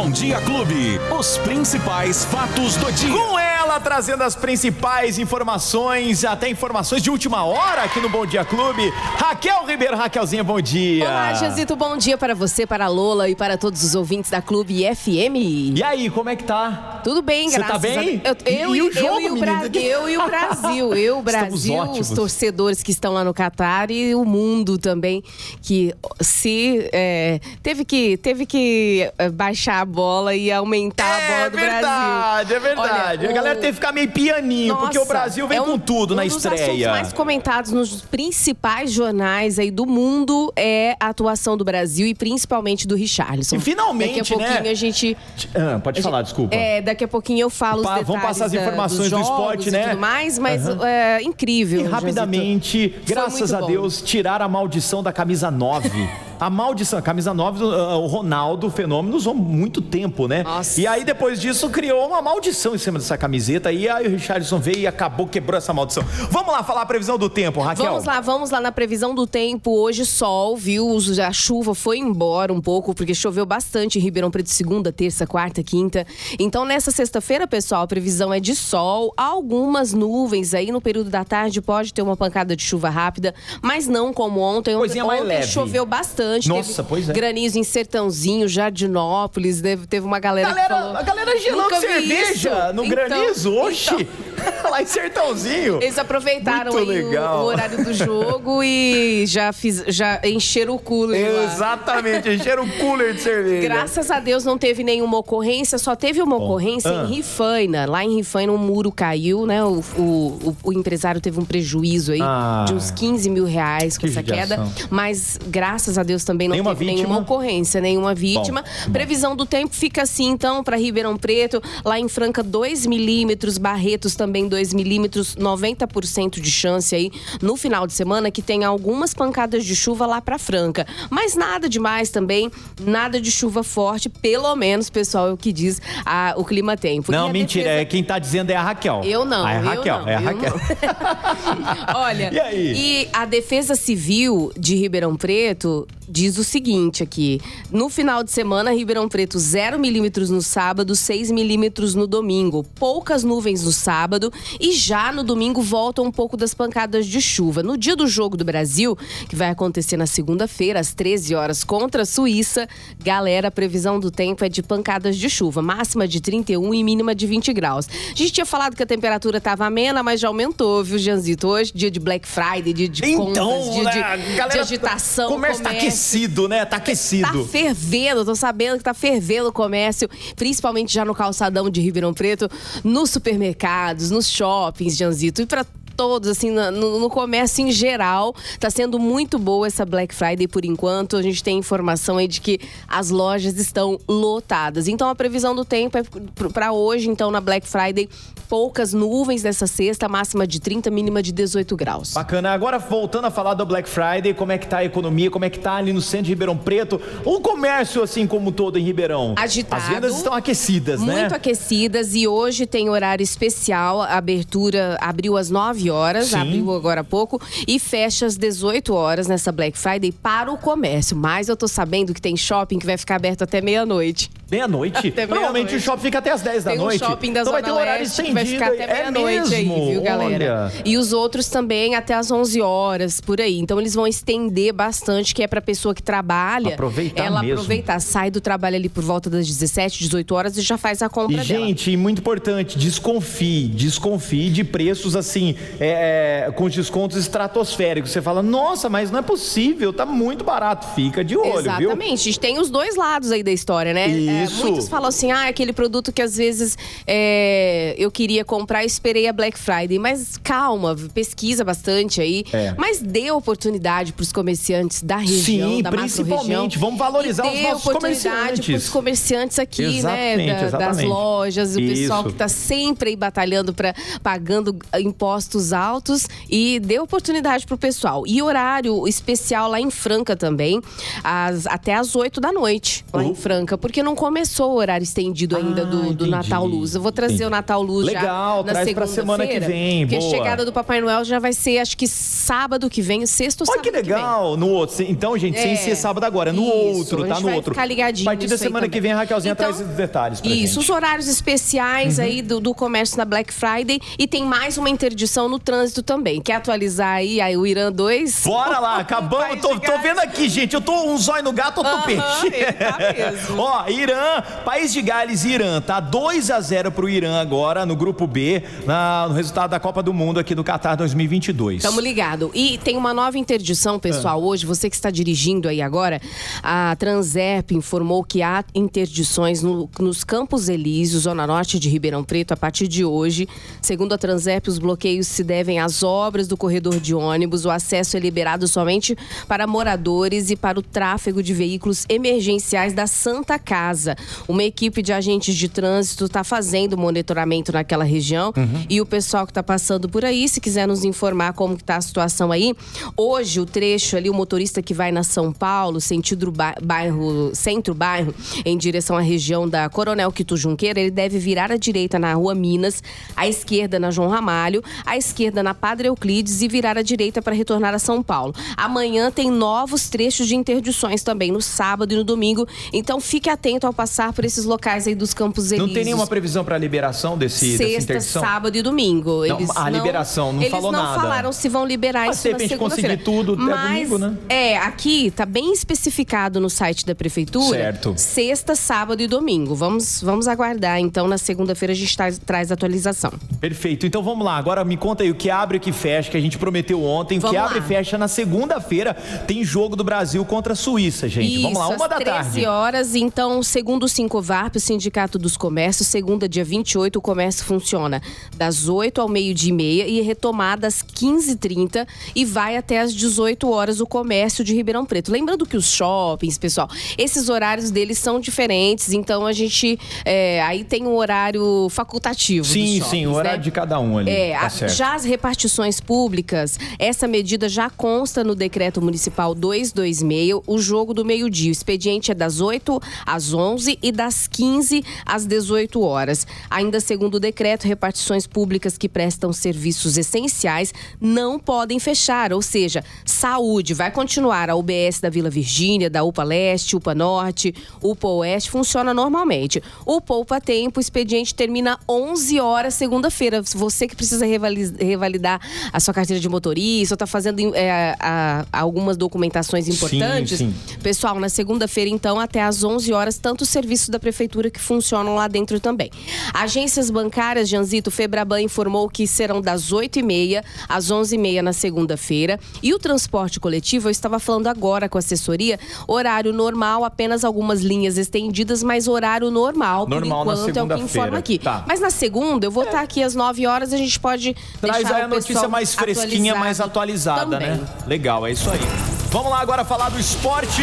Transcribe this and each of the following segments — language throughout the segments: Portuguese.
Bom Dia Clube. Os principais fatos do dia. Com ela trazendo as principais informações, até informações de última hora aqui no Bom Dia Clube. Raquel Ribeiro, Raquelzinha, bom dia. Olá, Jazito, bom dia para você, para a Lola e para todos os ouvintes da Clube FM. E aí, como é que tá? Tudo bem, Você graças tá bem? a Eu, eu, E- e o eu jogo, e o? Bra- eu e o Brasil. Eu, o Brasil, os torcedores que estão lá no Catar e o mundo também, que se é, teve que teve que é, baixar a bola e aumentar a bola É do verdade, Brasil. é verdade. Olha, a galera teve que ficar meio pianinho, porque o Nossa, Brasil vem é um- com tudo na um dos assuntos estreia. mais comentados nos principais jornais aí do mundo é a atuação do Brasil e principalmente do Richarlison. E finalmente, Daqui a pouquinho né? a gente Ah, pode falar, desculpa. é, daqui a pouquinho eu falo Pa- os vamos passar as da- informações dos do esporte, né? tudo mais, mas é incrível. E rapidamente, Foi graças a bom. Deus, tirar a maldição da camisa 9. A maldição, a camisa 9, uh, o Ronaldo, o fenômeno, usou muito tempo, né? Nossa. E aí, depois disso, criou uma maldição em cima dessa camiseta. E aí o Richardson veio e acabou, quebrou essa maldição. Vamos lá falar a previsão do tempo, Raquel. Vamos lá, vamos lá na previsão do tempo. Hoje sol, viu? A chuva foi embora um pouco, porque choveu bastante em Ribeirão Preto segunda, terça, quarta, quinta. Então, nessa sexta-feira, pessoal, a previsão é de sol, algumas nuvens aí no período da tarde, pode ter uma pancada de chuva rápida, mas não como ontem. Ontem, Coisinha mais ontem leve. choveu bastante. Nossa, teve pois é. Granizo em Sertãozinho, Jardinópolis, teve uma galera, que Galera, falou... a galera gelando "Nunca vi cerveja isso." no Então- granizo, oxi. então- lá em Sertãozinho. Eles aproveitaram o-. O, horário do jogo e já, fiz, já encheram o cooler lá. Exatamente, encheram o cooler de cerveja. Graças a Deus não teve nenhuma ocorrência, só teve uma ocorrência Ah. em Rifaina. Lá em Rifaina um muro caiu, né? O, o, o- o empresário teve um prejuízo aí Ah. de uns 15 mil reais com Que essa queda. Mas graças a Deus também não Nenhuma teve vítima? nenhuma ocorrência, nenhuma vítima. bom. Previsão do tempo fica assim, então, para Ribeirão Preto. Lá em Franca, 2 milímetros. Barretos também 2 milímetros. 90% de chance aí no final de semana que tem algumas pancadas de chuva lá para Franca. Mas nada demais também, nada de chuva forte, pelo menos, pessoal, é o que diz a- o clima tempo. Não, mentira, defesa- é quem tá dizendo é a Raquel. eu não, Ah, é a Raquel, não, é a Raquel. Olha, E aí? e a Defesa Civil de Ribeirão Preto diz o seguinte aqui: no final de semana, Ribeirão Preto 0 milímetros no sábado, 6 milímetros no domingo. Poucas nuvens no sábado e já no domingo voltam um pouco das pancadas de chuva. No dia do jogo do Brasil, que vai acontecer na segunda-feira, às 13 horas, contra a Suíça, galera, a previsão do tempo é de pancadas de chuva, máxima de 31 e mínima de 20 graus. A gente tinha falado que a temperatura estava amena, mas já aumentou, viu, Janzito? Hoje, dia de Black Friday, dia de Então, compras, dia né, de, galera, de agitação. O comércio tá aquecido, né? Tá aquecido. Tá fervendo, tô sabendo que tá fervendo o comércio, principalmente já no calçadão de Ribeirão Preto, nos supermercados, nos shoppings, Janzito, e pra todos, assim, no, no comércio em geral. Tá sendo muito boa essa Black Friday por enquanto. A gente tem informação aí de que as lojas estão lotadas. Então a previsão do tempo é para hoje, então, na Black Friday, poucas nuvens nessa sexta, máxima de 30, mínima de 18 graus. Bacana. Agora, voltando a falar do Black Friday, como é que tá a economia, como é que tá ali no centro de Ribeirão Preto, o comércio, assim como todo em Ribeirão. Agitado. As vendas estão aquecidas, né? Muito aquecidas e hoje tem horário especial. A abertura abriu às 9 horas, Sim. abriu agora há pouco, e fecha às 18 horas nessa Black Friday para o comércio. Mas eu tô sabendo que tem shopping que vai ficar aberto até meia-noite. Meia-noite? Normalmente o shopping fica até as 10 da Tem um noite. shopping da então vai Zona ter um horário Leste que vai estendido. ficar até É meia-noite aí, mesmo? viu, galera? Olha. E os outros também até às 11 horas, por aí. Então eles vão estender bastante, que é pra pessoa que trabalha. Aproveitar ela mesmo. aproveitar, sai do trabalho ali por volta das 17, 18 horas e já faz a compra E, dela. gente, muito importante, desconfie, desconfie de preços assim, é, é, com descontos estratosféricos. Você fala, nossa, mas não é possível, tá muito barato. Fica de olho, viu? Exatamente. A gente tem os dois lados aí da história, né? É, Isso. muitos falam assim, ah, aquele produto que às vezes é, eu queria comprar e esperei a Black Friday. Mas calma, pesquisa bastante aí. É. Mas dê oportunidade para os comerciantes da região, Sim, da principalmente. Vamos valorizar os dê nossos oportunidade comerciantes. pros comerciantes aqui, Exatamente, né? da- das exatamente. lojas, o pessoal Isso. que tá sempre aí batalhando para pagando impostos altos e dê oportunidade pro pessoal. E horário especial lá em Franca também, às- até às 8 da noite, lá em Uhum. Franca, porque não começou o horário estendido ainda Ah, do, do. Natal Luz. Eu vou trazer Entendi. o Natal Luz Legal, já na traz pra semana que segunda-feira, vem, Porque boa. a chegada do Papai Noel já vai ser, acho que sábado que vem, sexto ou Olha sábado que legal, no outro. Então, gente, sem É. ser sábado agora, no Isso, outro, tá? No vai outro. ficar ligadinho A partir da semana que vem, a Raquelzinha Então, traz esses detalhes pra Isso, gente. Uhum. os horários especiais aí do, do comércio na Black Friday. E tem mais uma interdição no trânsito também. Quer atualizar aí, aí o Irã 2? Bora lá, acabamos. Tô, tô vendo aqui, gente. Eu tô um zóio no gato, outro Aham, peixe. ele tá mesmo. Ó, Irã, País de Gales e Irã, tá 2 a 0 pro Irã agora no grupo B, na- no resultado da Copa do Mundo aqui do Qatar 2022. Tamo ligado. E tem uma nova interdição, pessoal. Hoje, você que está dirigindo aí agora, a Transerp informou que há interdições no- nos Campos Elíseos, zona norte de Ribeirão Preto, a partir de hoje. Segundo a Transerp, os bloqueios se devem às obras do corredor de ônibus. O acesso é liberado somente para moradores e para o tráfego de veículos emergenciais da Santa Casa. Uma equipe de agentes de trânsito está fazendo monitoramento naquela região e o pessoal que está passando por aí, se quiser nos informar como que tá a situação aí. Hoje, o trecho ali, o motorista que vai na São Paulo, sentido ba- bairro, centro-bairro, em direção à região da Coronel Quito Junqueira, ele deve virar à direita na Rua Minas, à esquerda na João Ramalho, à esquerda na Padre Euclides e virar à direita para retornar a São Paulo. Amanhã tem novos trechos de interdições também, no sábado e no domingo. Então fique atento ao passar por esses locais aí dos Campos Elíseos. Não tem nenhuma previsão pra liberação desse, Sexta, sábado e domingo. Não, Eles a liberação, não eles falou não nada. falaram se vão liberar Mas isso de repente conseguir tudo, é Mas, domingo, né? É, aqui tá bem especificado no site da prefeitura. Certo. Sexta, sábado e domingo. Vamos, vamos aguardar. Então, na segunda-feira a gente traz, traz atualização. Perfeito. Então vamos lá. Agora me conta aí o que abre e o que fecha, que a gente prometeu ontem. O que Vamos abre lá. e fecha na segunda-feira tem jogo do Brasil contra a Suíça, gente. Isso, vamos lá, uma da 13 tarde. horas. Então, segundo o Sincovarp, o Sindicato dos Comércios, segunda, dia 28, o comércio funciona das 8 ao meio-dia e meia e é retomada às 15h30 e vai até às 18 horas o comércio de Ribeirão Preto. Lembrando que os shoppings, pessoal, esses horários deles são diferentes, então a gente é, aí tem um horário facultativo. Sim, sim, o horário né? de cada um ali. É, tá a- já as repartições públicas, essa medida já consta no decreto municipal 226, o jogo do meio-dia. O expediente é das 8 às 11 e das 15 às 18 horas. Ainda segundo o decreto, repartições públicas que prestam serviços essenciais não podem fechar, ou seja, saúde vai continuar a UBS da Vila Virgínia, da UPA Leste, UPA Norte, UPA Oeste funciona normalmente. O Poupa Tempo, o expediente termina 11 horas segunda-feira. Você que precisa revali- revalidar a sua carteira de motorista, ou está fazendo é, a- a- algumas documentações importantes. sim. Pessoal, na segunda-feira, então, até às 11 horas, tanto os serviços da prefeitura que funcionam lá dentro também. Agências bancárias, Janzito, Febraban informou que serão das 8h30 às 11h30 na segunda-feira. E o transporte coletivo, eu estava falando agora com a assessoria, horário normal, apenas algumas linhas estendidas, mas horário normal, Normal por na enquanto, é o que segunda-feira. informa aqui. Tá. Mas na segunda, eu vou estar aqui às 9 horas, a gente pode Traz deixar aí a o notícia mais fresquinha, mais atualizada, também. né? Legal, é isso aí. Vamos lá agora falar do esporte.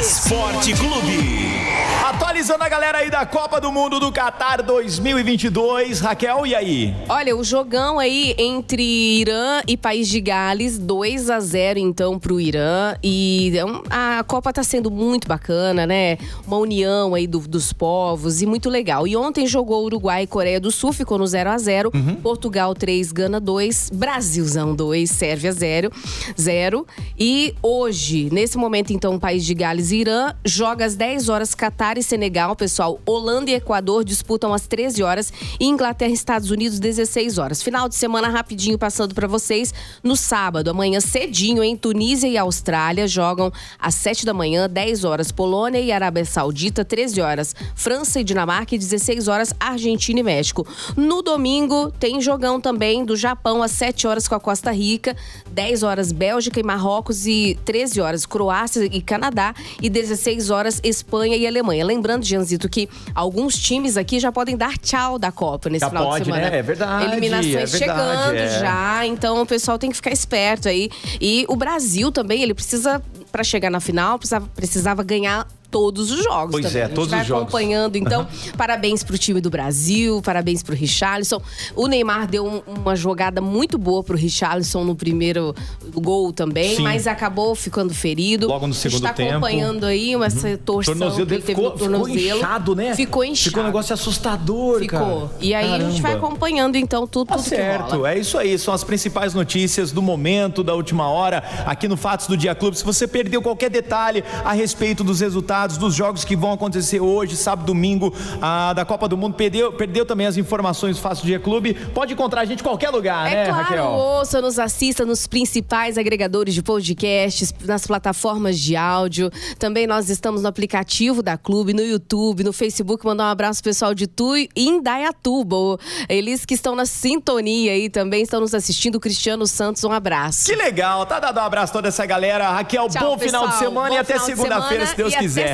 Esporte Clube. Atualizando a galera aí da Copa do Mundo do Qatar 2022. Raquel, e aí? Olha, o jogão aí entre Irã e País de Gales, 2 a 0 então pro Irã. E um- a Copa tá sendo muito bacana, né? Uma união aí do- dos povos e muito legal. E ontem jogou Uruguai e Coreia do Sul, ficou no 0 a 0 Portugal 3, Gana 2, Brasilzão 2, Sérvia 0, 0. E hoje, nesse momento então, País de Gales e Irã joga às 10 horas Catar e Senegal, pessoal. Holanda e Equador disputam às 13 horas e Inglaterra e Estados Unidos 16 horas. Final de semana rapidinho passando para vocês. No sábado, amanhã cedinho em Tunísia e Austrália jogam às 7 da manhã, 10 horas Polônia e Arábia Saudita, 13 horas França e Dinamarca e 16 horas Argentina e México. No domingo tem jogão também do Japão às 7 horas com a Costa Rica, 10 horas Bélgica e Marrocos e 13 horas Croácia e Canadá e 16 horas Espanha e Alemanha. Lembrando, Janzito, que alguns times aqui já podem dar tchau da Copa nesse Já final pode, de semana. né? É verdade, Eliminações é verdade, chegando é. já, então o pessoal tem que ficar esperto aí. E o Brasil também, ele precisa, para chegar na final, precisava, precisava ganhar todos os jogos. Pois também. é, a gente todos vai os jogos. acompanhando. Então, parabéns pro time do Brasil, parabéns pro Richarlison. O Neymar deu um- uma jogada muito boa pro Richarlison no primeiro gol também, Sim. mas acabou ficando ferido. Logo no A gente segundo tá tempo. Uhum. acompanhando aí uma O torção tornozelo dele ficou, no ficou tornozelo. inchado, né? Ficou inchado. Ficou um negócio assustador, Ficou. cara. E aí a gente vai Caramba. acompanhando então tudo, Tá tudo certo, é isso aí. São as principais notícias do momento, da última hora, aqui no Fatos do Dia Clube. Se você perdeu qualquer detalhe a respeito dos resultados dos jogos que vão acontecer hoje, sábado, domingo, ah, da Copa do Mundo, perdeu, perdeu também as informações do do Dia Clube, pode encontrar a gente em qualquer lugar, É né, claro, Raquel? ouça, nos assista nos principais agregadores de podcasts, nas plataformas de áudio. Também nós estamos no aplicativo da Clube, no YouTube, no Facebook. Mandar um abraço pessoal de Tu e Indaiatuba. Eles que estão na sintonia aí também estão nos assistindo. Cristiano Santos, um abraço. Que legal, tá dado um abraço a toda essa galera. Raquel, Tchau, bom final de pessoal. semana Bom e até segunda-feira, se Deus quiser.